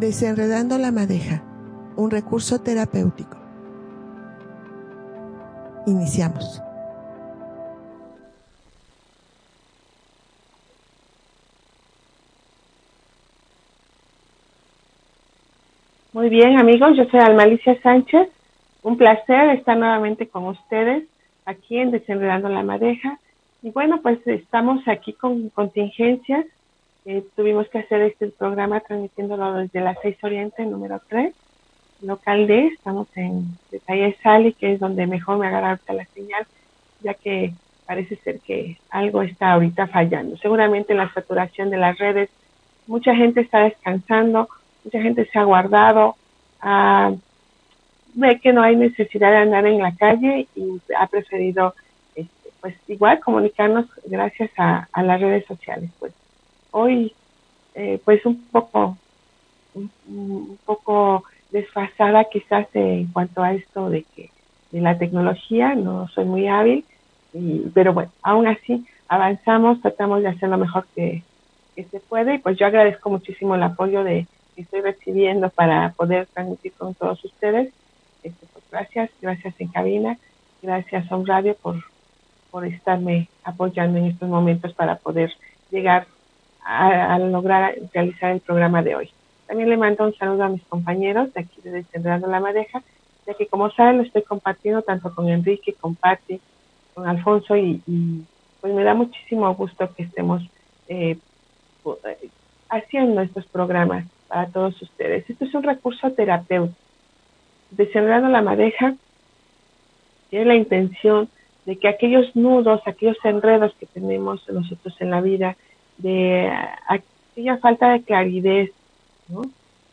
Desenredando la madeja, un recurso terapéutico. Iniciamos. Muy bien, amigos, yo soy Almalicia Sánchez. Un placer estar nuevamente con ustedes aquí en Desenredando la Madeja. Y bueno, pues estamos aquí con contingencias. Eh, tuvimos que hacer este programa transmitiéndolo desde la 6 Oriente, número 3, local D. Estamos en Detalle Sali, que es donde mejor me agarra la señal, ya que parece ser que algo está ahorita fallando. Seguramente la saturación de las redes, mucha gente está descansando mucha gente se ha guardado, ve que no hay necesidad de andar en la calle y ha preferido, este, pues igual comunicarnos gracias a, las redes sociales. Pues hoy, eh, pues un poco, un, poco desfasada quizás en cuanto a esto de que de la tecnología, no soy muy hábil, pero bueno, aún así avanzamos, tratamos de hacer lo mejor que, que se puede y pues yo agradezco muchísimo el apoyo de, estoy recibiendo para poder transmitir con todos ustedes. Este, pues, gracias, gracias en cabina, gracias a un radio por, por estarme apoyando en estos momentos para poder llegar a, lograr realizar el programa de hoy. También le mando un saludo a mis compañeros de aquí de Desenredando la Madeja, ya que como saben lo estoy compartiendo tanto con Enrique, con Patti, con Alfonso y, pues me da muchísimo gusto que estemos eh, haciendo estos programas para todos ustedes. Esto es un recurso terapéutico. Desenredando la madeja tiene la intención de que aquellos nudos, aquellos enredos que tenemos nosotros en la vida, de aquella falta de claridad, ¿no?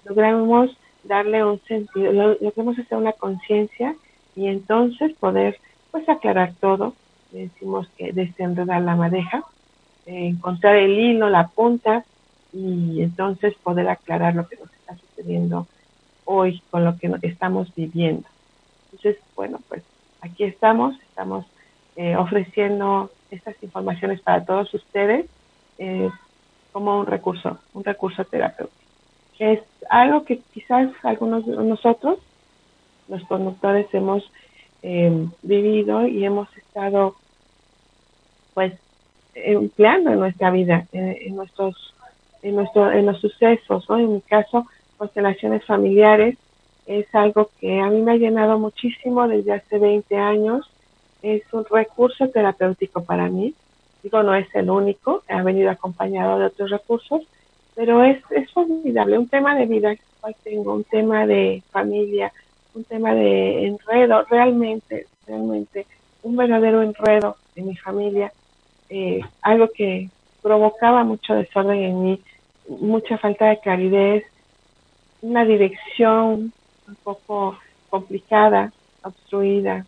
logramos darle un sentido, logramos hacer una conciencia y entonces poder pues aclarar todo. Decimos que desenredar la madeja, encontrar el hilo, la punta, y entonces poder aclarar lo que nos está sucediendo hoy con lo que estamos viviendo. Entonces, bueno, pues aquí estamos, estamos eh, ofreciendo estas informaciones para todos ustedes eh, como un recurso, un recurso terapéutico. Es algo que quizás algunos de nosotros, los conductores, hemos eh, vivido y hemos estado pues empleando en nuestra vida, en nuestros en, nuestro, en los sucesos, ¿no? En mi caso, constelaciones familiares es algo que a mí me ha llenado muchísimo desde hace 20 años. Es un recurso terapéutico para mí. No es el único, ha venido acompañado de otros recursos, pero es, es formidable. Un tema de vida tengo, un tema de familia, un tema de enredo, realmente, realmente, un verdadero enredo en mi familia, eh, algo que provocaba mucho desorden en mí, mucha falta de claridad, una dirección un poco complicada, obstruida,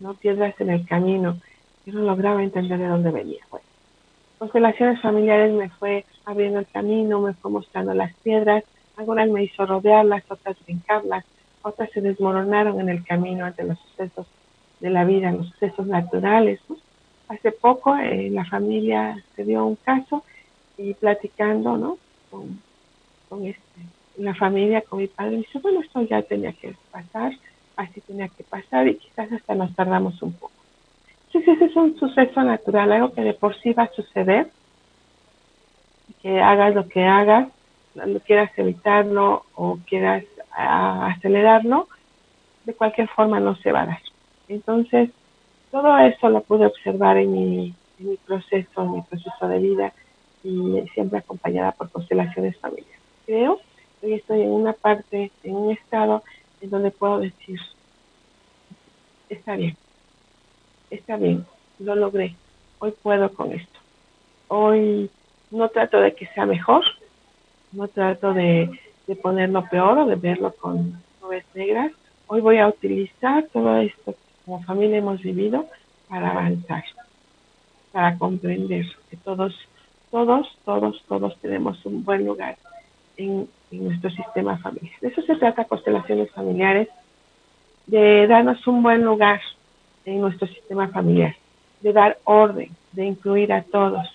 no piedras en el camino. Yo no lograba entender de dónde venía. Bueno, constelaciones familiares me fue abriendo el camino, me fue mostrando las piedras, algunas me hizo rodearlas, otras brincarlas, otras se desmoronaron en el camino ante los sucesos de la vida, los sucesos naturales. Hace poco en la familia se dio un caso y platicando, ¿no? Con, con este, la familia, con mi padre, me dice, bueno, esto ya tenía que pasar, así tenía que pasar y quizás hasta nos tardamos un poco. Entonces ese es un suceso natural, algo que de por sí va a suceder, que hagas lo que hagas, no quieras evitarlo o quieras acelerarlo, de cualquier forma no se va a dar. Entonces, todo eso lo pude observar en mi, en mi proceso, en mi proceso de vida y siempre acompañada por constelaciones familiares. Creo que estoy en una parte, en un estado en donde puedo decir, está bien, está bien, lo logré, hoy puedo con esto. Hoy no trato de que sea mejor, no trato de, de ponerlo peor o de verlo con nubes negras. Hoy voy a utilizar todo esto como familia hemos vivido para avanzar, para comprender que todos, todos, todos, todos tenemos un buen lugar en, nuestro sistema familiar. De eso se trata constelaciones familiares, de darnos un buen lugar en nuestro sistema familiar, de dar orden, de incluir a todos,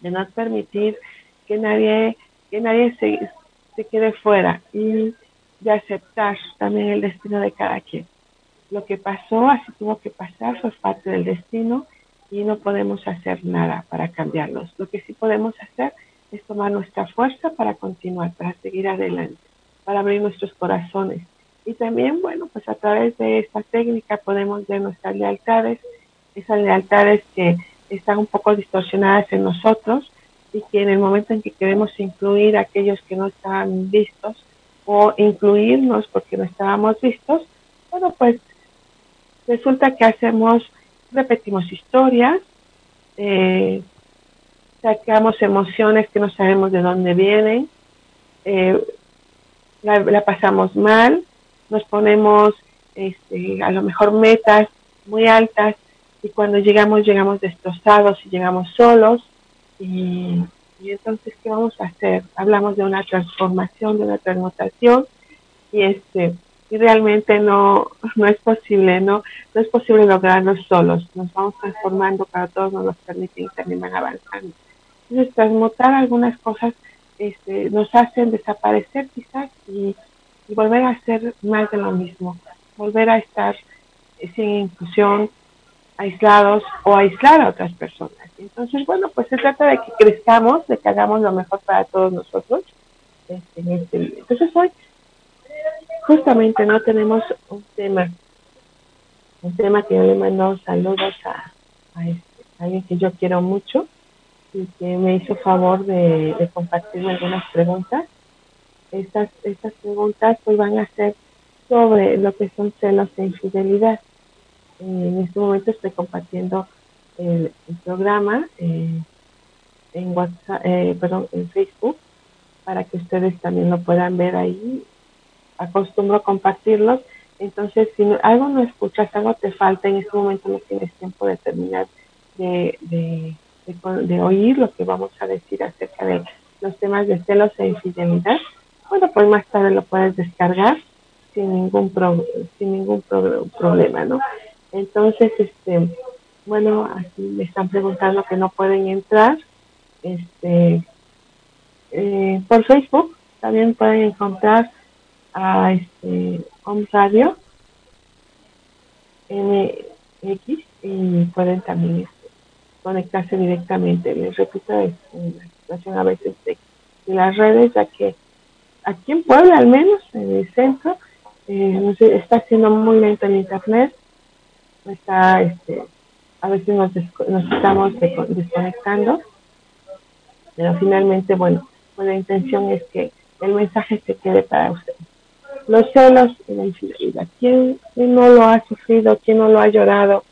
de no permitir que nadie, que nadie se se quede fuera y de aceptar también el destino de cada quien. Lo que pasó, así tuvo que pasar, fue parte del destino y no podemos hacer nada para cambiarlos. Lo que sí podemos hacer es tomar nuestra fuerza para continuar, para seguir adelante, para abrir nuestros corazones. Y también, bueno, pues a través de esta técnica podemos ver nuestras lealtades, esas lealtades que están un poco distorsionadas en nosotros y que en el momento en que queremos incluir a aquellos que no están vistos o incluirnos porque no estábamos vistos, bueno, pues resulta que hacemos, repetimos historias, eh, sacamos emociones que no sabemos de dónde vienen, eh, la, pasamos mal, nos ponemos este, a lo mejor metas muy altas y cuando llegamos llegamos destrozados y llegamos solos. Y, entonces qué vamos a hacer hablamos de una transformación de una transmutación y este y realmente no no es posible no no es posible lograrlo solos. Nos vamos transformando para todos nos los permite y también van avanzando. Entonces transmutar algunas cosas este, nos hacen desaparecer quizás y, y volver a hacer más de lo mismo volver a estar sin inclusión aislados o aislar a otras personas. Entonces, bueno, pues se trata de que crezcamos, de que hagamos lo mejor para todos nosotros. Este, este Entonces hoy justamente no tenemos un tema, un tema que yo le mando saludos a, a, este, alguien que yo quiero mucho y que me hizo favor de, de compartirme algunas preguntas. Estas, estas preguntas pues van a ser sobre lo que son celos e infidelidad en este momento estoy compartiendo el, programa eh, en WhatsApp, eh, perdón, en Facebook para que ustedes también lo puedan ver ahí. Acostumbro compartirlos. Entonces, si algo no escuchas, algo te falta, en este momento no tienes tiempo de terminar de, de, de, oír lo que vamos a decir acerca de los temas de celos e infidelidad, bueno, pues más tarde lo puedes descargar sin ningún pro, sin ningún problema, ¿no? Entonces, este, bueno, aquí me están preguntando que no pueden entrar. Este, eh, por Facebook también pueden encontrar a este Home Radio MX y pueden también este, conectarse directamente. Les repito, es una situación a veces de, las redes, ya que aquí en Puebla al menos, en el centro, eh, está siendo muy lento el internet está, este, a veces nos, nos estamos desconectando, pero finalmente, bueno, pues la intención es que el mensaje se quede para usted. Los celos y la infidelidad. ¿Quién, no lo ha sufrido? ¿Quién no lo ha llorado?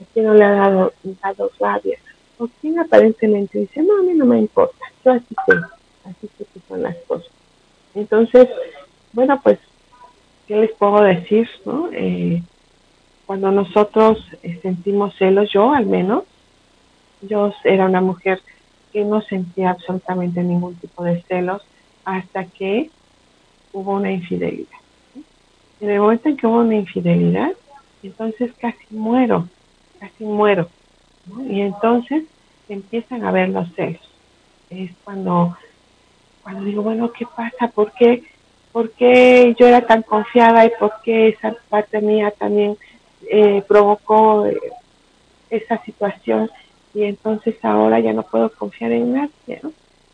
¿A quién no le ha dado, dado rabia? ¿O quién aparentemente dice, no, a mí no me importa, yo así sé, así sé que son las cosas? Entonces, bueno, pues, ¿qué les puedo decir? no eh, cuando nosotros eh, sentimos celos, yo al menos, yo era una mujer que no sentía absolutamente ningún tipo de celos hasta que hubo una infidelidad. En el momento en que hubo una infidelidad, entonces casi muero, casi muero. Y entonces empiezan a ver los celos. Es cuando, cuando digo, bueno, ¿qué pasa? ¿Por qué, ¿Por qué yo era tan confiada y por qué esa parte mía también eh, provocó eh, esa situación y entonces ahora ya no puedo confiar en nadie.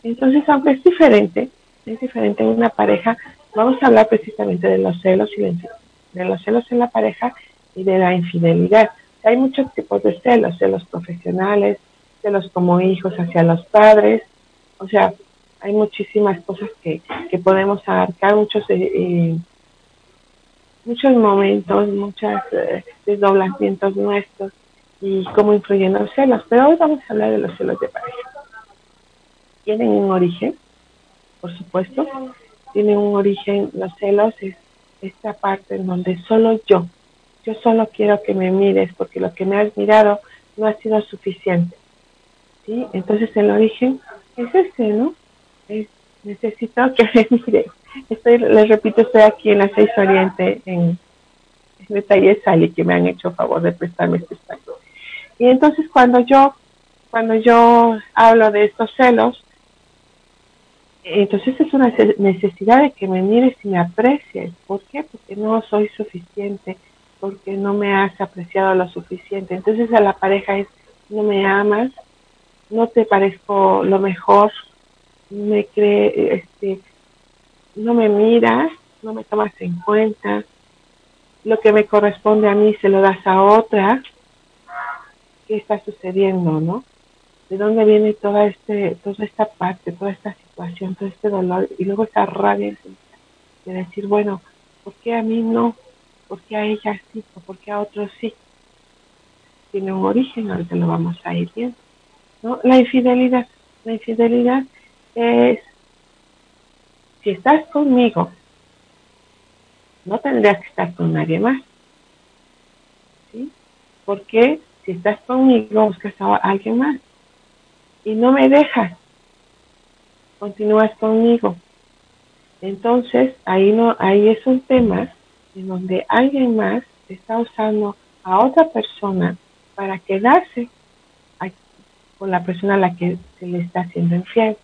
Entonces, aunque es diferente, es diferente en una pareja, vamos a hablar precisamente de los celos y de los celos en la pareja y de la infidelidad. Hay muchos tipos de celos, celos profesionales, celos como hijos hacia los padres, o sea, hay muchísimas cosas que, que podemos abarcar, muchos eh, muchos momentos, muchos eh, desdoblamientos nuestros y cómo influyen los celos. Pero hoy vamos a hablar de los celos de pareja. Tienen un origen, por supuesto, tienen un origen, los celos es esta parte en donde solo yo, yo solo quiero que me mires porque lo que me has mirado no ha sido suficiente. ¿sí? Entonces el origen es este, ¿no? Es, necesito que me mires Estoy, les repito, estoy aquí en la 6 Oriente, en, en Detalle Sali, que me han hecho favor de prestarme este espacio. Y entonces cuando yo, cuando yo hablo de estos celos, Entonces es una necesidad de que me mires y me aprecies. ¿Por qué? Porque no soy suficiente, porque no me has apreciado lo suficiente. Entonces a la pareja es, no me amas, no te parezco lo mejor, me cree, este, no me miras, no me tomas en cuenta, lo que me corresponde a mí se lo das a otra. ¿Qué está sucediendo, no? ¿De dónde viene toda este, toda esta parte, toda esta situación, todo este dolor y luego esa rabia de decir, bueno, ¿por qué a mí no? ¿Por qué a ella sí? ¿Por qué a otros sí? Tiene un origen, ahorita lo vamos a ir viendo. ¿no? La infidelidad. La infidelidad es, si estás conmigo, no tendrías que estar con nadie más. ¿Sí? Porque si estás conmigo, buscas a alguien más y no me dejas, continúas conmigo. Entonces, ahí no, ahí es un tema en donde alguien más está usando a otra persona para quedarse con la persona a la que se le está haciendo infiel.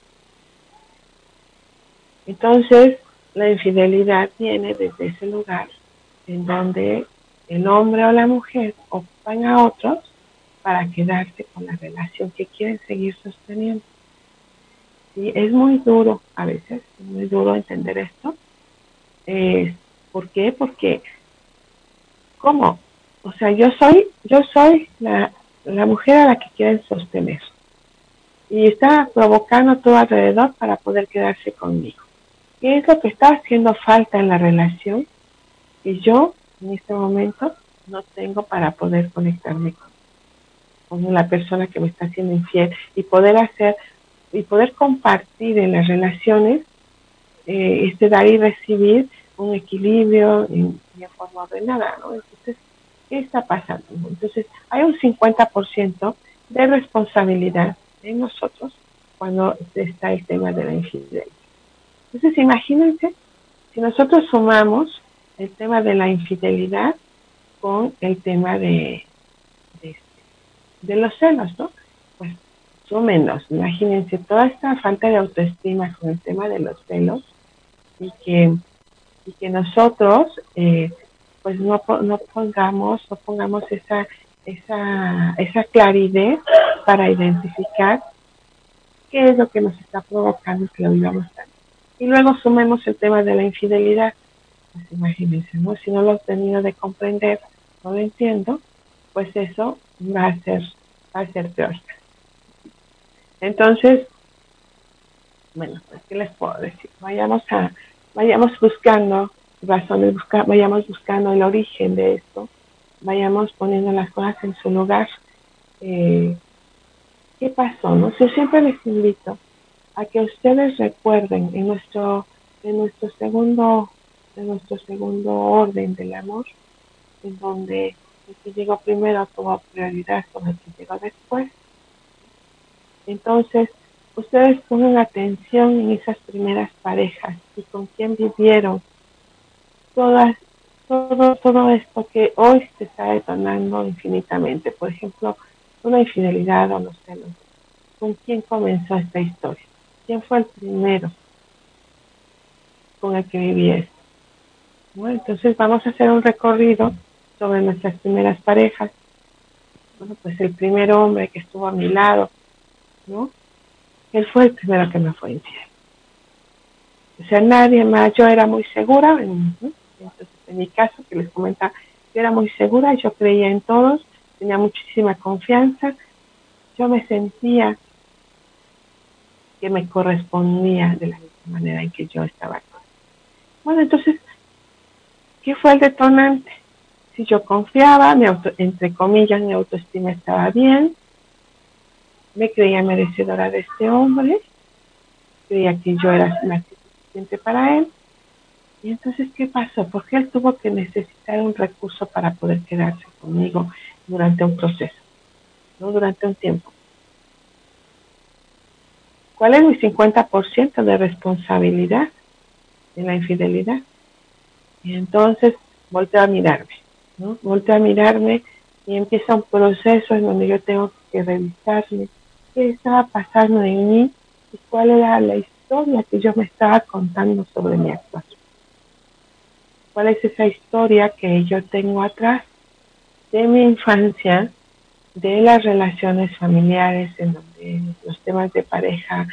Entonces, la infidelidad viene desde ese lugar en donde el hombre o la mujer ocupan a otros para quedarse con la relación que quieren seguir sosteniendo. Sí, es muy duro a veces, es muy duro entender esto. ¿Por qué? Porque, ¿cómo? O sea, yo soy, yo soy la, la mujer a la que quieren sostener. Y está provocando todo alrededor para poder quedarse conmigo. ¿Qué es lo que está haciendo falta en la relación? Y yo, en este momento, no tengo para poder conectarme con, con la persona que me está haciendo infiel y poder hacer y poder compartir en las relaciones eh, este dar y recibir un equilibrio en, en forma ordenada, ¿no? Entonces, ¿qué está pasando? Entonces, hay un 50% de responsabilidad en nosotros cuando está el tema de la infidelidad. Entonces, imagínense si nosotros sumamos el tema de la infidelidad con el tema de, los celos, ¿no? Pues súmenos, imagínense toda esta falta de autoestima con el tema de los celos y que, y que nosotros eh, pues no, no pongamos, no pongamos esa, esa, esa claridad para identificar qué es lo que nos está provocando que lo vivamos tanto. Y luego sumemos el tema de la infidelidad. Pues imagínense, ¿no? Si no lo tenido de comprender, no lo entiendo, pues eso va a ser, va a ser peor. Entonces, bueno, pues, ¿qué les puedo decir? Vayamos a, vayamos buscando razones, vayamos buscando el origen de esto, vayamos poniendo las cosas en su lugar. Eh, ¿Qué pasó? No sé, siempre les invito a que ustedes recuerden en nuestro, en nuestro segundo, en nuestro segundo orden del amor, en donde el que llegó primero tuvo prioridad con el que llegó después. Entonces, ustedes pongan atención en esas primeras parejas y con quién vivieron todas, todo, todo esto que hoy se está detonando infinitamente. Por ejemplo, una infidelidad o los celos. ¿Con quién comenzó esta historia? ¿Quién fue el primero con el que viví esto? Bueno, entonces vamos a hacer un recorrido sobre nuestras primeras parejas. Bueno, pues el primer hombre que estuvo a mi lado, ¿no? Él fue el primero que me fue infiel. O sea, nadie más, yo era muy segura, entonces en mi caso, que les comenta, yo era muy segura, yo creía en todos, tenía muchísima confianza, yo me sentía que me correspondía de la misma manera en que yo estaba actuando. Bueno, entonces, ¿qué fue el detonante? Si yo confiaba, mi auto, entre comillas, mi autoestima estaba bien, me creía merecedora de este hombre, creía que yo era la suficiente para él. Y entonces, ¿qué pasó? Porque él tuvo que necesitar un recurso para poder quedarse conmigo durante un proceso, no durante un tiempo. ¿Cuál es mi 50% de responsabilidad en la infidelidad? Y entonces volteo a mirarme, ¿no? Volteo a mirarme y empieza un proceso en donde yo tengo que revisarme qué estaba pasando en mí y cuál era la historia que yo me estaba contando sobre mi actuación. ¿Cuál es esa historia que yo tengo atrás de mi infancia, de las relaciones familiares, en donde los temas de pareja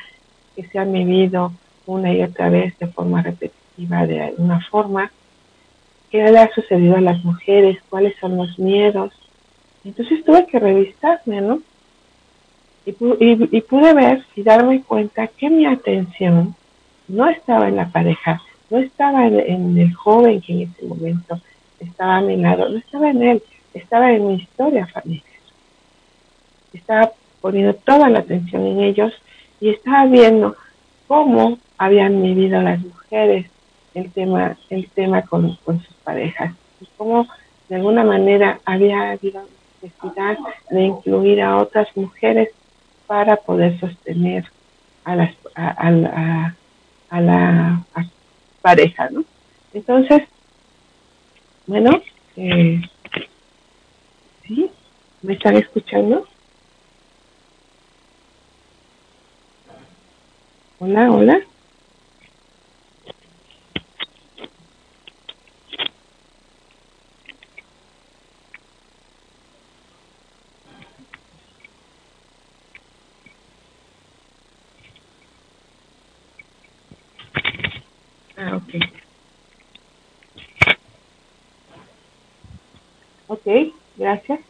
que se han vivido una y otra vez de forma repetitiva, de alguna forma, qué le ha sucedido a las mujeres, cuáles son los miedos. Entonces tuve que revisarme, ¿no? Y, y, pude ver y darme cuenta que mi atención no estaba en la pareja, no estaba en, el joven que en ese momento estaba a mi lado, no estaba en él, estaba en mi historia familiar. Estaba poniendo toda la atención en ellos y estaba viendo cómo habían vivido las mujeres el tema, el tema con, sus parejas y cómo de alguna manera había habido necesidad de incluir a otras mujeres para poder sostener a, las, a, la pareja, ¿no? Entonces, bueno, eh, ¿sí? ¿Me están escuchando? Hola, hola. Ah, ok. Ok, gracias.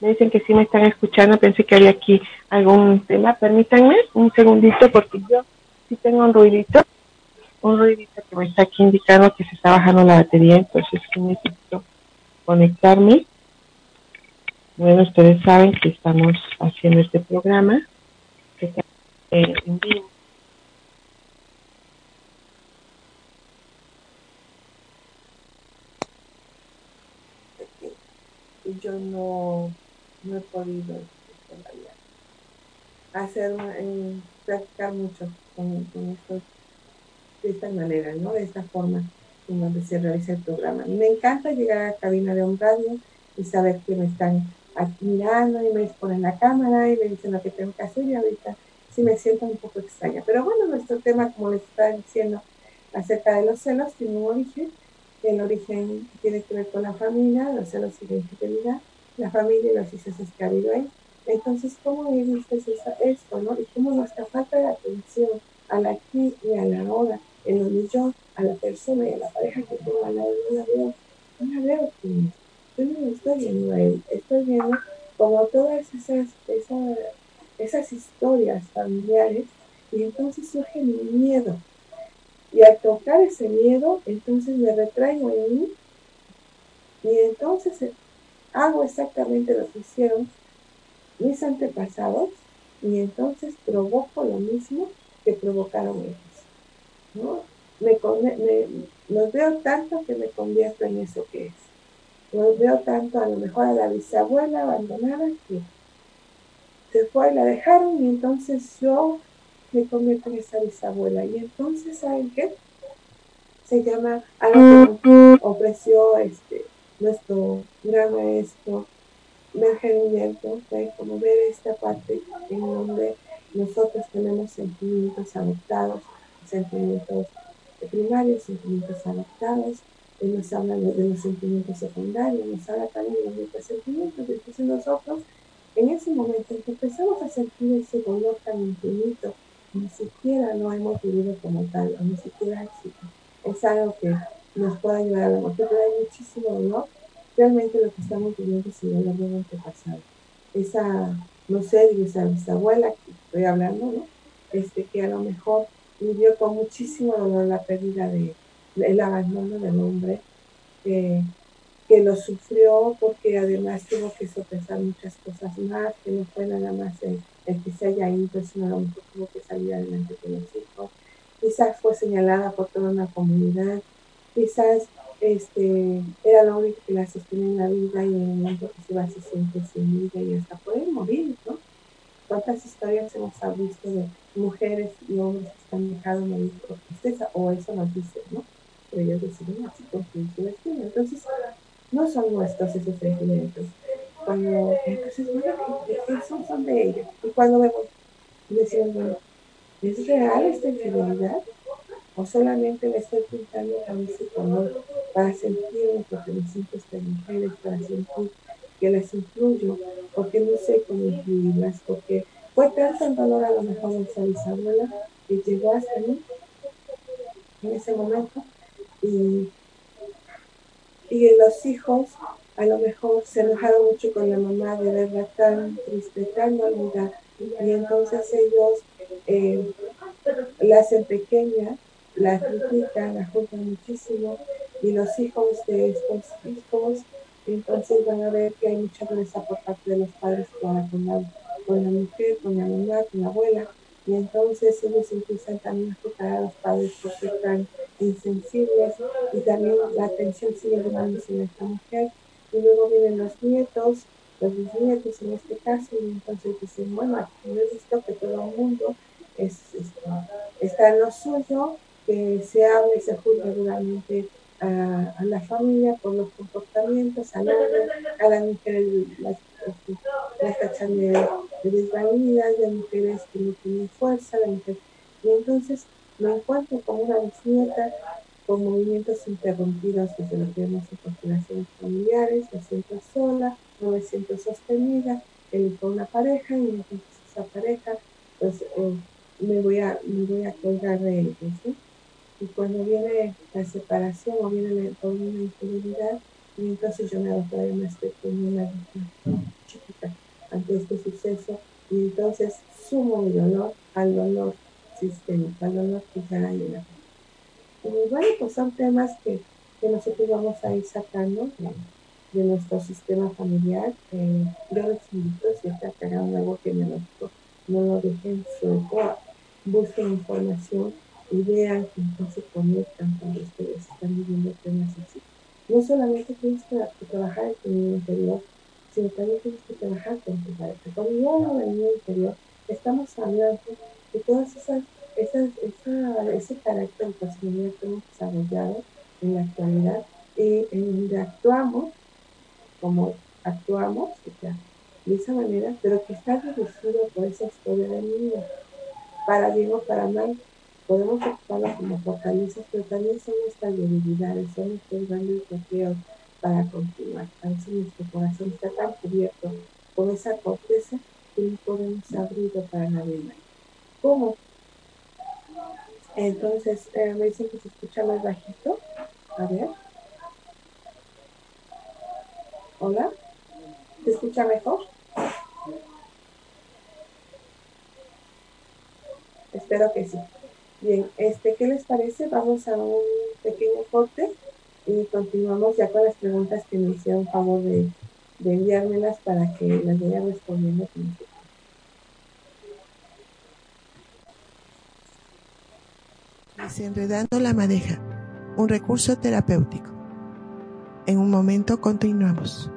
Me dicen que sí me están escuchando. Pensé que había aquí algún tema. Permítanme un segundito porque yo sí tengo un ruidito. Un ruidito que me está aquí indicando que se está bajando la batería. Entonces necesito conectarme. Bueno, ustedes saben que estamos haciendo este programa está en vivo yo no, no he podido todavía hacer practicar mucho con, esto de esta manera, ¿no? De esta forma en donde se realiza el programa. Me encanta llegar a la cabina de un radio y saber que me están admirando y me ponen la cámara y me dicen lo que tengo que hacer y ahorita sí me siento un poco extraña. Pero bueno, nuestro tema, como les estaba diciendo, acerca de los celos, tiene un origen el origen tiene que ver con la familia, los celos y la infidelidad, la familia y los sucesos que ha habido ahí. Entonces, ¿cómo es esto, no? Y cómo nuestra falta de atención a la aquí y a la ahora, en donde yo, a la persona y a la pareja que tengo al lado, no la veo, no la veo Yo no lo estoy viendo a él, estoy viendo como todas esas, esas, esas historias familiares y entonces surge mi miedo y al tocar ese miedo, entonces me retraigo en mí y entonces hago exactamente lo que hicieron mis antepasados y entonces provoco lo mismo que provocaron ellos. ¿no? Me, los veo tanto que me convierto en eso que es. Los veo tanto a lo mejor a la bisabuela abandonada que se fue y la dejaron y entonces yo me convierto en esa bisabuela. Y entonces, ¿saben qué? Se llama algo que ofreció este, nuestro gran maestro Benjamin como ver esta parte en donde nosotros tenemos sentimientos adoptados, sentimientos primarios, sentimientos adoptados, él nos habla de, los sentimientos secundarios, nos habla también de nuestros sentimientos, entonces nosotros en ese momento en que empezamos a sentir ese dolor tan infinito, ni siquiera lo hemos vivido como tal, o ni siquiera. Es algo que nos puede ayudar a la muerte, pero hay muchísimo dolor. Realmente lo que estamos viviendo es el dolor de un antepasado. Esa, no sé, esa bisabuela que estoy hablando, ¿no? Este, que a lo mejor vivió con muchísimo dolor la pérdida de, el abandono del hombre, que que lo sufrió porque además tuvo que sopesar muchas cosas más, que no fue nada más el, que se haya ido, sino a lo mejor tuvo que salir adelante con los hijos. Quizás fue señalada por toda una comunidad, quizás este, era lo único que la sostenía en la vida y en el momento que se va se siente sin vida y hasta puede morir, ¿no? ¿Cuántas historias hemos visto de mujeres y hombres que están dejados morir por tristeza? O eso nos dice, ¿no? Pero ellos deciden así con su destino. Entonces, no son nuestros esos sentimientos. Cuando, entonces, bueno, son, son de ellos. Y cuando vemos, decimos, ¿Es real esta infidelidad? ¿O solamente le estoy pintando con ese color para sentirme porque me siento estas mujeres, para sentir que las influyo, porque no sé cómo influirlas, porque fue tanto el dolor a lo mejor de esa bisabuela que llegó hasta mí en ese momento y, y los hijos a lo mejor se enojaron mucho con la mamá de verla tan triste, tan dolida y entonces ellos eh, la hacen pequeña, la critican, la juzgan muchísimo y los hijos de estos hijos entonces van a ver que hay mucha dureza por parte de los padres con la con la mujer, con la mamá, con la abuela, y entonces ellos empiezan también a juzgar a los padres porque están insensibles y también la atención sigue llevándose en esta mujer. Y luego vienen los nietos, los bisnietos en este caso, y entonces dicen, bueno, aquí he visto que todo el mundo es, está en lo suyo, que se habla y se juzga duramente a, la familia por los comportamientos, a, la, a la mujer, las, las tachan de, de desvalidas, de mujeres que no tienen fuerza, de mujeres. Y entonces me encuentro con una bisnieta con movimientos interrumpidos desde lo que vemos en constelaciones familiares, me siento sola, no me siento sostenida, elijo una pareja y entonces esa pareja, pues eh, me, voy a, me voy a colgar de ellos. ¿sí? Y cuando viene la separación o viene la, una infidelidad, y entonces yo me hago todavía más pequeña, chiquita ante este suceso y entonces sumo mi dolor al dolor sistémico, al dolor que ya hay en la Y bueno, pues son temas que, que nosotros vamos a ir sacando de, de nuestro sistema familiar. Eh, yo les invito, si está cagando algo que me lo, no lo dejen suelto, busquen información vean que entonces conectan cuando ustedes están viviendo temas así. No solamente tienes que trabajar en tu interior, sino también tienes que trabajar con tu pareja. Cuando yo hablo niño interior, estamos hablando de todas esas, esas esa, ese carácter de personalidad que hemos desarrollado en la actualidad y en donde actuamos como actuamos, o sea, de esa manera, pero que está reducido por esa historia del niño, para bien o para mal. Podemos ocuparlo como fortalezas, pero también son nuestras debilidades, son nuestros grandes bloqueos, para continuar. A veces nuestro corazón está tan cubierto con esa corteza que no podemos abrirlo para navegar. ¿Cómo? Entonces, eh, me dicen que se escucha más bajito. A ver. Hola. ¿Se escucha mejor? Espero que sí. Bien, este, ¿qué les parece? Vamos a un pequeño corte y continuamos ya con las preguntas que me hicieron favor de, enviármelas para que las vaya respondiendo. Desenredando la madeja, un recurso terapéutico. En un momento continuamos.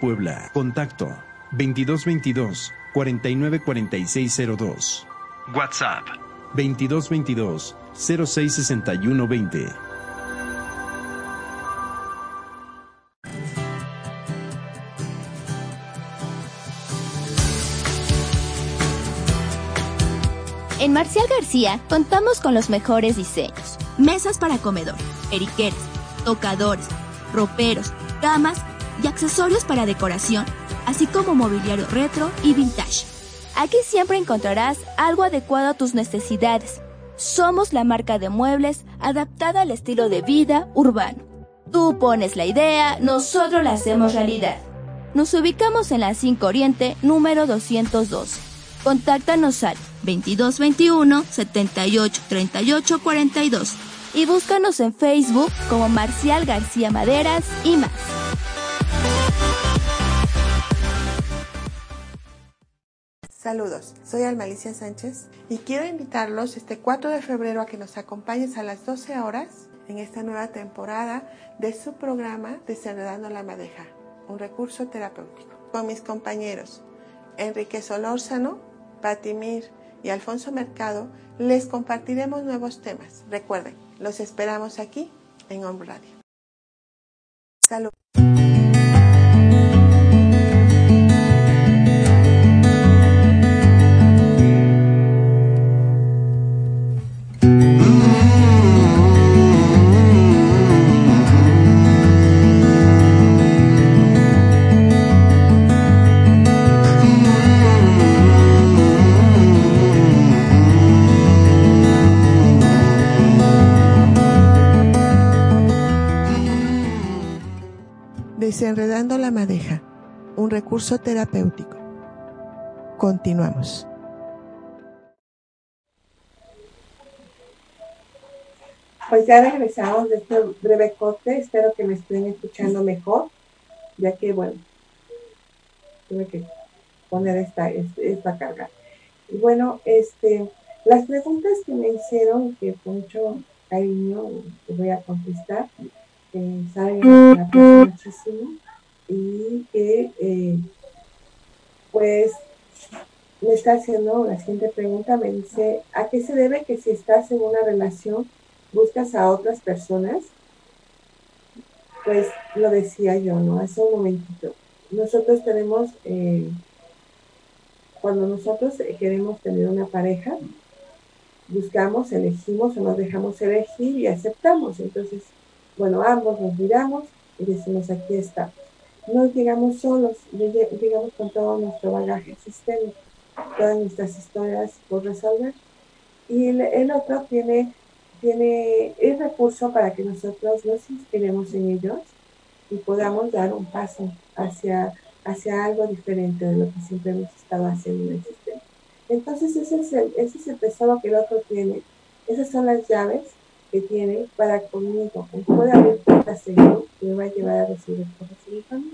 Puebla. Contacto 2222 494602. WhatsApp 2222 066120. En Marcial García contamos con los mejores diseños. Mesas para comedor, periqueras, tocadores, roperos, camas y accesorios para decoración, así como mobiliario retro y vintage. Aquí siempre encontrarás algo adecuado a tus necesidades. Somos la marca de muebles adaptada al estilo de vida urbano. Tú pones la idea, nosotros la hacemos realidad. Nos ubicamos en la 5 Oriente, número 212. Contáctanos al 2221 78 38 42 y búscanos en Facebook como Marcial García Maderas y más. Saludos, soy Almalicia Sánchez y quiero invitarlos este 4 de febrero a que nos acompañes a las 12 horas en esta nueva temporada de su programa Desenredando la Madeja, un recurso terapéutico. Con mis compañeros Enrique Solórzano, Patimir y Alfonso Mercado les compartiremos nuevos temas. Recuerden, los esperamos aquí en Home Radio. Salud. Desenredando la madeja, un recurso terapéutico. Continuamos. Pues ya regresamos de este breve corte. Espero que me estén escuchando mejor, ya que, bueno, tuve que poner esta, esta carga. Y bueno, este, las preguntas que me hicieron, que con mucho cariño voy a contestar, saben muchísimo y que eh, pues me está haciendo la siguiente pregunta, me dice, ¿a qué se debe que si estás en una relación buscas a otras personas? Pues lo decía yo, ¿no? Hace un momentito. Nosotros tenemos, eh, cuando nosotros queremos tener una pareja, buscamos, elegimos o nos dejamos elegir y aceptamos. Entonces, bueno, ambos nos miramos y decimos, aquí está. No llegamos solos, llegamos con todo nuestro bagaje sistémico, todas nuestras historias por resolver. Y el, otro tiene, tiene el recurso para que nosotros nos inspiremos en ellos y podamos dar un paso hacia, hacia algo diferente de lo que siempre hemos estado haciendo en el sistema. Entonces ese es ese es el tesoro que el otro tiene. Esas son las llaves que tiene para conmigo. puede haber puertas seguro que me va a llevar a recibir cosas en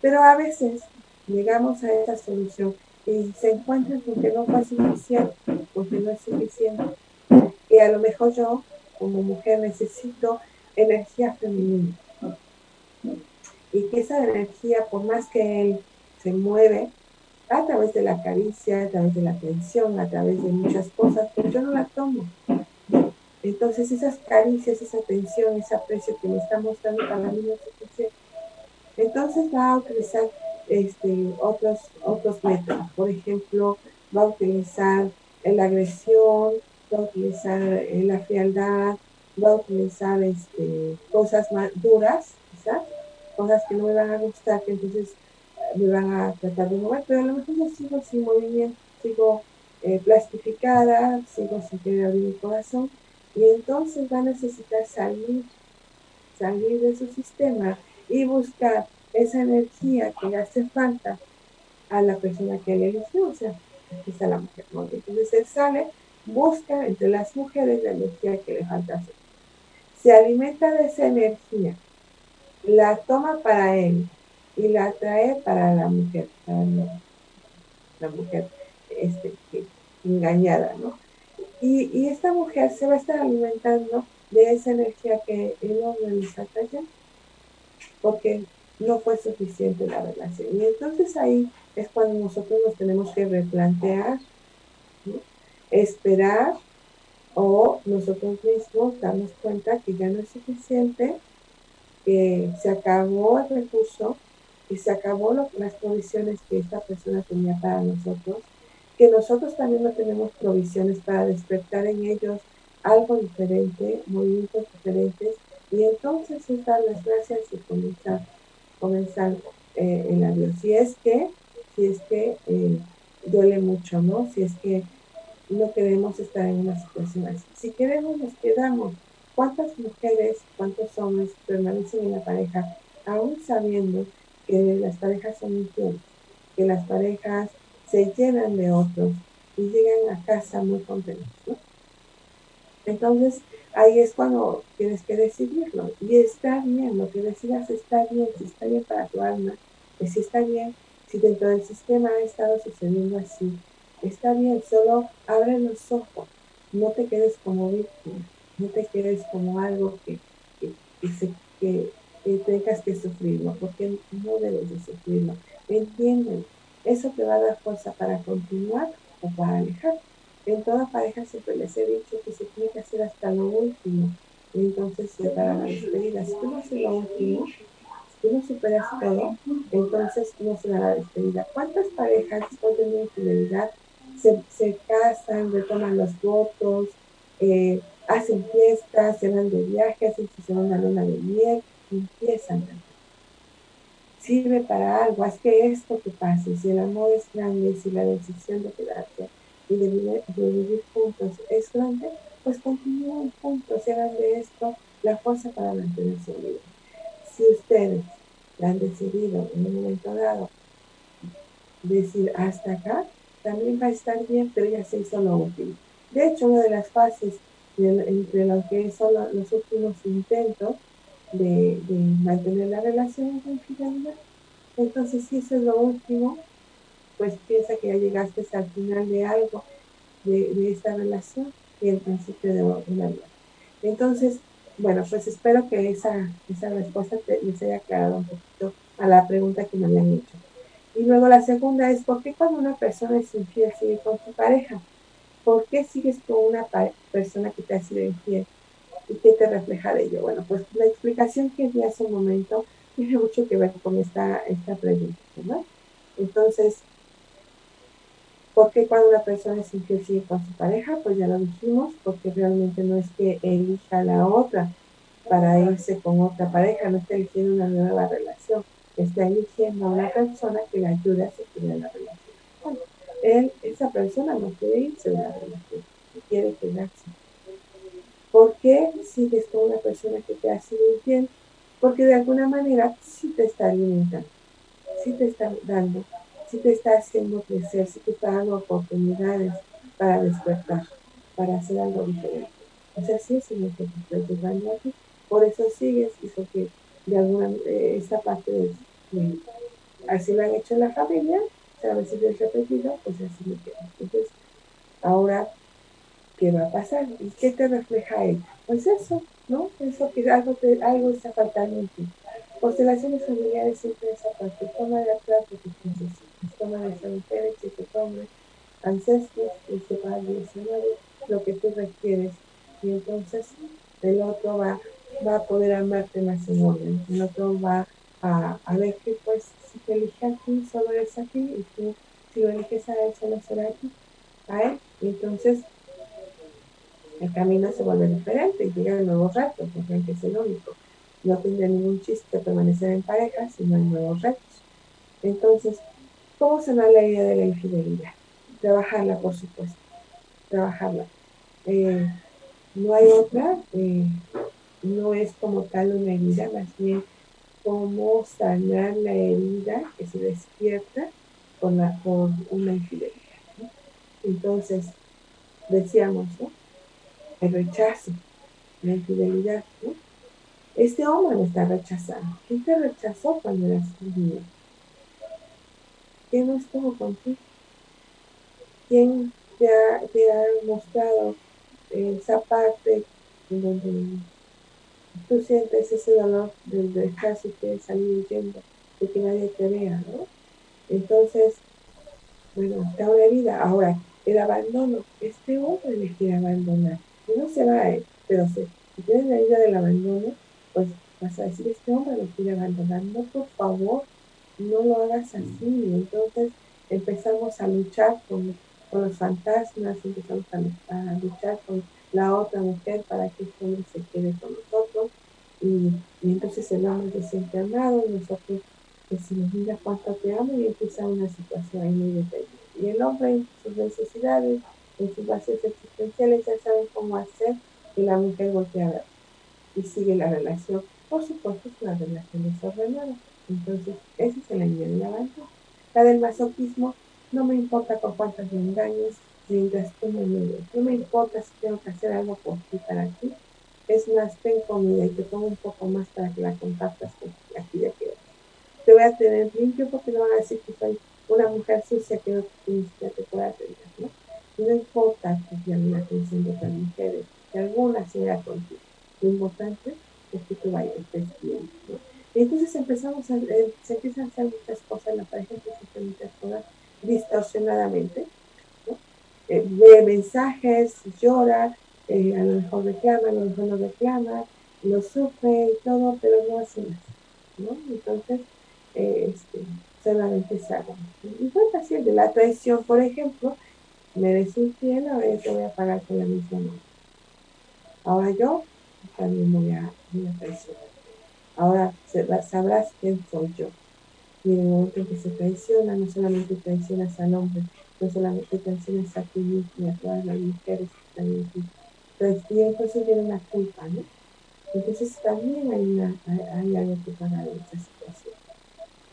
Pero a veces llegamos a esa solución y se encuentran con que no fue suficiente, porque no es suficiente. Y a lo mejor yo, como mujer, necesito energía femenina. Y que esa energía, por más que él se mueve, a través de la caricia, a través de la atención, a través de muchas cosas, pero yo no la tomo. Entonces esas caricias, esa atención, ese aprecio que me está mostrando es suficiente. Entonces va a utilizar este, otros, otros métodos. Por ejemplo, va a utilizar la agresión, va a utilizar eh, la frialdad, va a utilizar este, cosas más duras, quizás, cosas que no me van a gustar, que entonces eh, me van a tratar de mover, pero a lo mejor yo sigo sin movimiento, sigo eh, plastificada, sigo sin querer abrir mi corazón, y entonces va a necesitar salir, salir de su sistema y buscar esa energía que le hace falta a la persona que le eligió, o sea, aquí está la mujer. Entonces él sale, busca entre las mujeres la energía que le falta hacer. Se alimenta de esa energía, la toma para él y la trae para la mujer, para la, mujer este, engañada, ¿no? Y, esta mujer se va a estar alimentando de esa energía que el hombre le está trayendo, porque no fue suficiente la relación. Y entonces ahí es cuando nosotros nos tenemos que replantear, esperar o nosotros mismos darnos cuenta que ya no es suficiente, que se acabó el recurso y se acabó las provisiones que esta persona tenía para nosotros que nosotros también no tenemos provisiones para despertar en ellos algo diferente, movimientos diferentes, y entonces es dar las gracias y comenzar, comenzar eh, el adiós. Si es que, si es que eh, duele mucho, ¿no? Si es que no queremos estar en una situación así. Si queremos, nos quedamos. ¿Cuántas mujeres, cuántos hombres permanecen en la pareja aún sabiendo que las parejas son infieles, que las parejas se llenan de otros y llegan a casa muy contentos. Entonces, ahí es cuando tienes que decidirlo. Y está bien, lo que decidas está bien, si está bien para tu alma, pues si está bien, si dentro del sistema ha estado sucediendo así, está bien, solo abre los ojos, no te quedes como víctima, no te quedes como algo que, que, tengas que sufrirlo, porque no debes de sufrirlo. Entienden, eso te va a dar fuerza para continuar o para alejar. En toda pareja siempre les he dicho que se tiene que hacer hasta lo último. Y entonces para la despedida. Si tú no haces lo último, si tú no superas todo, entonces no será la despedida. ¿Cuántas parejas después de una infidelidad se, se casan, retoman los votos, eh, hacen fiestas, se van de viaje, hacen su segunda luna de miel, empiezan Sirve para algo, haz que esto que pase, si el amor es grande, si la decisión de quedarse y de vivir, juntos es grande, pues continúen juntos y hagan de esto la fuerza para mantenerse vivos. Si ustedes han decidido en un momento dado decir hasta acá, también va a estar bien, pero ya se hizo lo último. De hecho, una de las fases entre lo que son los últimos intentos de, mantener la relación con fidelidad. Entonces, si eso es lo último, pues piensa que ya llegaste al final de algo de, esta relación y el principio de una. Entonces, bueno, pues espero que esa, esa respuesta les haya aclarado un poquito a la pregunta que me habían hecho. Y luego la segunda es, ¿por qué cuando una persona es infiel sigue con su pareja? ¿Por qué sigues con una persona que te ha sido infiel? ¿Y qué te refleja de ello? Bueno, pues la explicación que di hace un momento tiene mucho que ver con esta, esta pregunta, ¿no? Entonces, ¿por qué cuando una persona es infiel con su pareja? Pues ya lo dijimos, porque realmente no es que elija a la otra para irse con otra pareja, no está eligiendo una nueva relación está eligiendo a una persona que le ayude a sostener la relación. Bueno, él, esa persona no quiere irse de la relación, quiere quedarse. ¿Por qué sigues con una persona que te ha sido infiel? Porque de alguna manera sí te está alimentando, sí te está dando, sí te está haciendo crecer, sí te está dando oportunidades para despertar, para hacer algo diferente. O sea, sí es un que te está llevando a ti. Por eso sigues y porque de alguna eh, esta parte de, así lo han hecho en la familia, a veces es repetido, pues así me queda. Entonces, ahora, ¿qué va a pasar? ¿Y qué te refleja él? Pues eso, ¿no? Eso que algo, algo está faltando en ti. Constelaciones familiares siempre esa parte, toma de atrás lo que necesitas, toma de esa mujer, ese hombre, ancestros, ese padre, ese madre, lo que tú requieres. Y entonces el otro va va a poder amarte más en orden. El otro va a, a ver que pues si te elige a ti, solo es a ti, y tú si lo eliges a él, solo será a ti, a él. Y entonces el camino se vuelve diferente y llegan nuevos retos, No tendría ningún chiste permanecer en pareja si no hay nuevos retos. Entonces, ¿cómo sanar la idea de la infidelidad? Trabajarla, por supuesto. Trabajarla. Eh, no hay otra. Eh, no es como tal una herida, más bien cómo sanar la herida que se despierta con una infidelidad. Entonces, decíamos, ¿no? El rechazo, la infidelidad, ¿no? Este hombre está rechazando. ¿Quién te rechazó cuando eras niño? ¿Quién no estuvo contigo? ¿Quién te ha, te ha mostrado esa parte donde tú sientes ese dolor del rechazo y quieres salir huyendo, de que nadie te vea, ¿no? Entonces, bueno, está una herida. Ahora, el abandono, este hombre le quiere abandonar. Y no se va a él, pero si tienes la herida del abandono, pues vas a decir, este hombre me quiere abandonar. No, por favor, no lo hagas así. Entonces empezamos a luchar con, los fantasmas, empezamos a luchar con la otra mujer para que este hombre se quede con nosotros. Y, entonces el hombre se siente amado y nosotros decimos, mira cuánto te amo y empieza una situación ahí muy detenida. Y el hombre en sus necesidades, en sus vacíos existenciales, ya sabe cómo hacer que la mujer voltee a ver y sigue la relación. Por supuesto, es una relación desordenada. Entonces, ese es el engaño de la La del masoquismo, no me importa con cuántas me engañes, mientras tú me mires. No me importa si tengo que hacer algo por ti para ti. Es más, ten comida y te pongo un poco más para que la compartas con de que te voy a tener limpio porque no van a decir que soy una mujer sucia que no te, te pueda atender, ¿no? No importa que llame la atención de otras mujeres, que alguna sea contigo. Lo importante es que tú vayas bien, ¿no? Entonces empezamos a, eh, se empiezan a hacer muchas cosas, en la pareja empieza a muchas cosas distorsionadamente, ¿no? Eh, ve mensajes, llora, eh, a lo mejor reclama, a lo mejor no reclama, lo sufre y todo, pero no hace nada, ¿no? Entonces, este, solamente salga. Y fue así, de la traición, por ejemplo, me eres infiel, ahora yo te voy a pagar con la misma mano. Ahora yo también voy a, voy a. Ahora sabrás quién soy yo. Y en momento en que se traiciona, no solamente traicionas al hombre, no solamente traicionas a ti mismo y a todas las mujeres que están aquí. Y entonces viene una culpa, ¿no? Entonces también hay, una, hay algo que pagar en esa situación.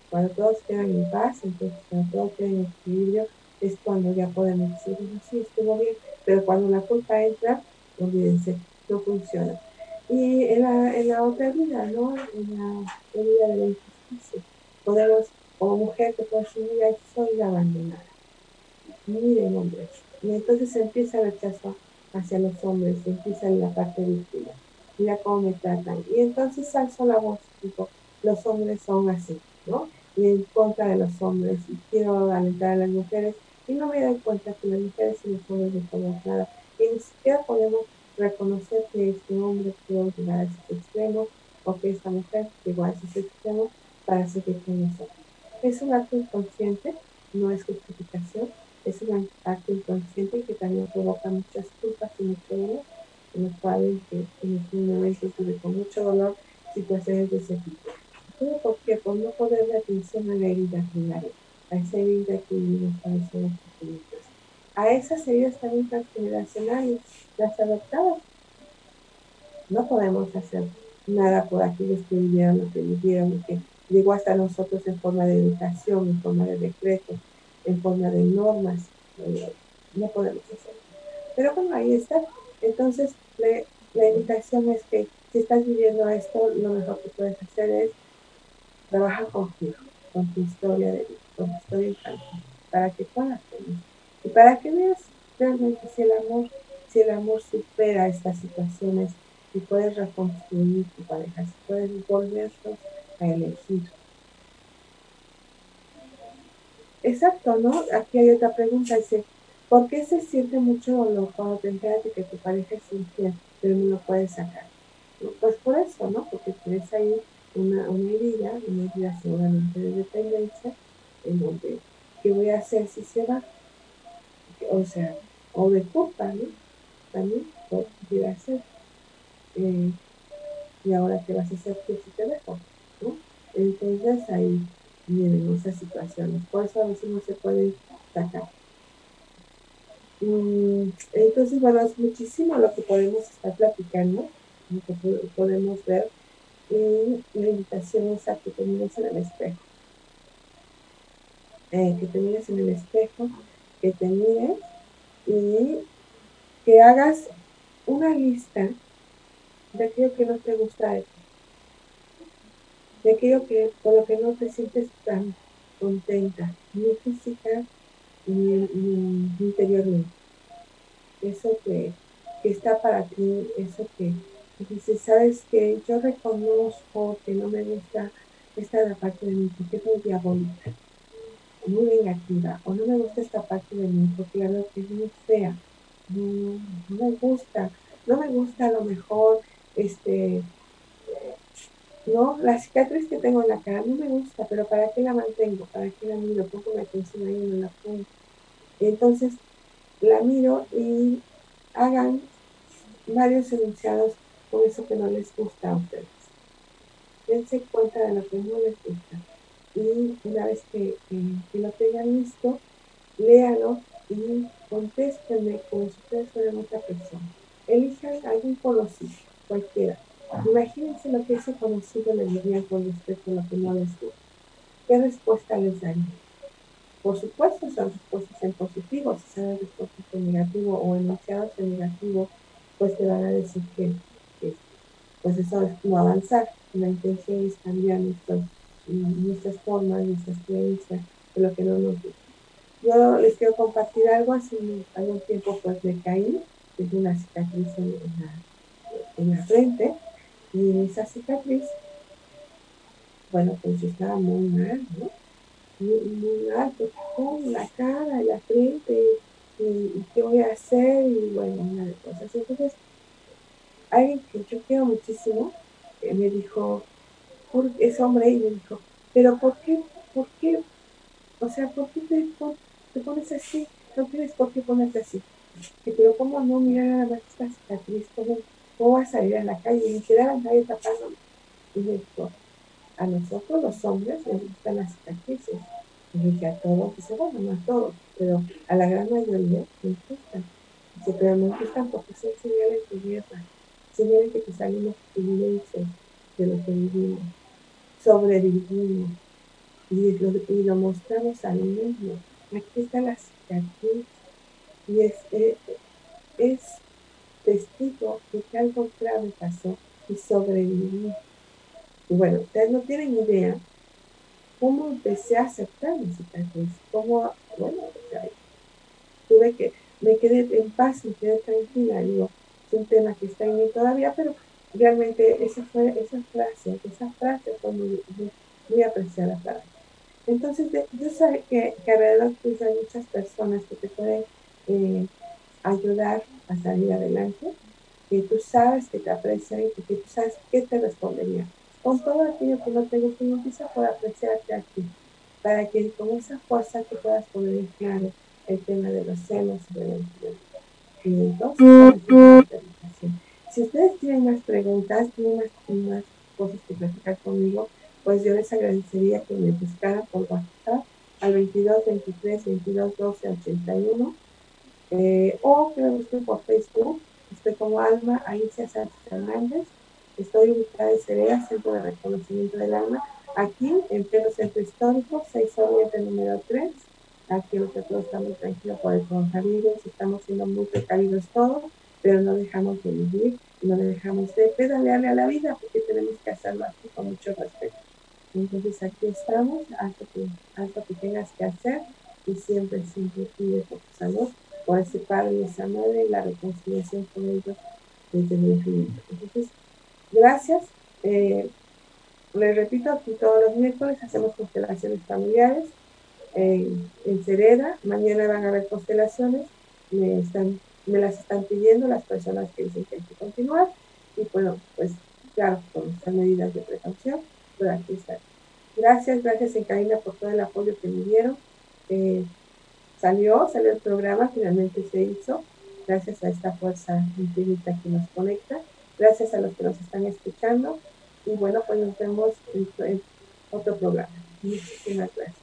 Cuando todos quedan en paz, entonces cuando todos quedan en equilibrio, es cuando ya podemos decir, sí, estuvo bien, pero cuando la culpa entra, olvídense, no funciona. Y en la, en la otra vida, ¿no? En la, vida de la injusticia, podemos, como mujer que puede decir, mira, soy la abandonada. Miren, hombres. Y entonces empieza el rechazo hacia los hombres, empieza en la parte víctima. Mira cómo me tratan. Y entonces alzo la voz, digo, los hombres son así, ¿no? y en contra de los hombres y quiero alentar a las mujeres y no me doy cuenta que las mujeres y los hombres no somos nada y ni siquiera podemos reconocer que este hombre pudo llegar a ese extremo o que esta mujer llegó a ese extremo para seguir con nosotros. Es un acto inconsciente, no es justificación, es un acto inconsciente que también provoca muchas culpas y mucho dolor, en los cuales en este momento tuve con mucho dolor situaciones de ese tipo. ¿Por qué? Por no poder dar atención a la herida primaria, a esa herida que para ser A esas heridas también transgeneracionales, las adoptadas. No podemos hacer nada por aquellos que vivieron lo que vivieron que llegó hasta nosotros en forma de educación, en forma de decreto, en forma de normas. No podemos hacerlo. Pero bueno, ahí está. Entonces, la invitación es que si estás viviendo esto, lo mejor que puedes hacer es Trabaja contigo, con tu historia de vida, con tu historia infantil, para que puedas tener. Y para que veas realmente si el amor, si el amor supera estas situaciones y puedes reconstruir tu pareja, si puedes volverlos a elegir. Exacto, ¿no? Aquí hay otra pregunta, dice, ¿por qué se siente mucho dolor cuando te enteras de que tu pareja es infiel, pero no lo puedes sacar? Pues por eso, ¿no? Porque tienes ahí una, una herida, una herida seguramente de dependencia, en donde, ¿qué voy a hacer si se va? O sea, o de culpa, ¿no? También pudiera hacer. Eh, y ahora, ¿qué vas a hacer tú si te dejo? ¿no? Entonces ahí vienen esas situaciones. Por eso a veces no se puede sacar. Mm, entonces, bueno, es muchísimo lo que podemos estar platicando, lo que podemos ver y la invitación es a que te en el espejo. Eh, que te en el espejo, que te mires y que hagas una lista de aquello que no te gusta de ti, de aquello que, con lo que no te sientes tan contenta, ni física ni, interiormente. Eso que, que está para ti, eso que, dice, sabes que yo reconozco que no me gusta esta parte de mí porque es muy diabólica, muy negativa, o no me gusta esta parte de mí porque veo que es muy fea, no, me gusta, no me gusta a lo mejor, este, no, la cicatriz que tengo en la cara no me gusta, pero ¿para qué la mantengo? ¿Para qué la miro? Pongo mi atención ahí en la punta. Entonces, la miro y hagan varios enunciados con eso que no les gusta a ustedes. Dense cuenta de lo que no les gusta. Y una vez que, lo tengan listo, léalo y contéstenme como si ustedes fueran otra persona. Elijan algún conocido, cualquiera. Imagínense lo que ese conocido le diría con respecto a lo que no les gusta. ¿Qué respuesta les daría? Por supuesto, son respuestas en positivo, si son respuestas en negativo o enunciados en negativo, pues te van a decir que, pues eso es avanzar. La intención es cambiar nuestras formas, nuestras creencias, de lo que no nos gusta. Yo les quiero compartir algo, hace algún tiempo pues me caí, tengo una cicatriz en la, en la frente, y esa cicatriz, bueno, pues estaba muy mal, ¿no? Muy, muy mal, pues, con la cara, la frente, y, qué voy a hacer, y bueno, una de cosas. Entonces, alguien que yo quiero muchísimo, eh, me dijo, ese hombre, y me dijo, pero ¿por qué, por qué, o sea, por qué te, pones así, no tienes por qué ponerte así. pero como no, mira nada más esta cicatriz, ¿cómo, cómo vas a salir a la calle? Y quedar a nadie tapando. Y me dijo, a nosotros los hombres nos gustan las cicatrices. Y dije, a todos, dice, bueno, no a todos, pero a la gran mayoría nos gustan. Dice, pero nos gustan porque son señales de guerra, señales de que salimos inmensos de lo que vivimos, sobrevivimos y lo, y lo mostramos al mundo. Aquí está la cicatriz y es, eh, es, testigo de que algo grave pasó y sobreviví. Y bueno, ustedes no tienen idea cómo empecé a aceptar mi cicatriz, cómo, bueno, tuve que, me quedé en paz, me quedé tranquila, digo, es un tema que está en mí todavía, pero realmente esa fue, esa frase, esa frase fue muy, muy, muy apreciada para mí. Entonces, yo sé que, que alrededor tuyo hay muchas personas que te pueden eh, ayudar a salir adelante, que tú sabes que te aprecian y que tú sabes qué te respondería. Con todo aquello que no te gusta, empieza por apreciarte aquí, para que con esa fuerza te puedas poner en claro el tema de los celos y de la Y entonces, si ustedes tienen más preguntas, tienen más, cosas que platicar conmigo, pues yo les agradecería que me buscaran por WhatsApp al 22 23 22 12 81 o que me busquen por Facebook. Estoy como Alma Alicia Sánchez Hernández. Estoy ubicada en Cerera, Centro de Reconocimiento del Alma, aquí en pleno centro histórico, 6 Oriente número 3. Aquí nosotros estamos tranquilos por el coronavirus, estamos siendo muy precavidos todos, pero no dejamos de vivir, no dejamos de pedalearle a la vida porque tenemos que hacerlo así con mucho respeto. Entonces aquí estamos, haz lo que, tengas que hacer y siempre, siempre pide por tu salud, por ese padre y esa madre y la reconciliación con ellos desde el infinito. Entonces, gracias. Eh, les repito, aquí todos los miércoles hacemos constelaciones familiares en Cereda. Mañana van a haber constelaciones. Me, están, me las están pidiendo las personas que dicen que hay que continuar. Y bueno, pues claro, con estas medidas de precaución aquí está. Gracias, gracias en por todo el apoyo que me dieron. Eh, salió, salió el programa, finalmente se hizo, gracias a esta fuerza infinita que nos conecta, gracias a los que nos están escuchando y bueno, pues nos vemos en, otro programa. Muchísimas gracias.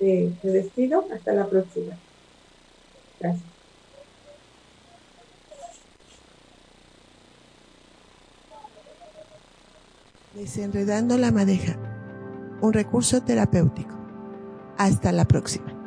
Eh, me despido, hasta la próxima. Gracias. Desenredando la madeja, un recurso terapéutico. Hasta la próxima.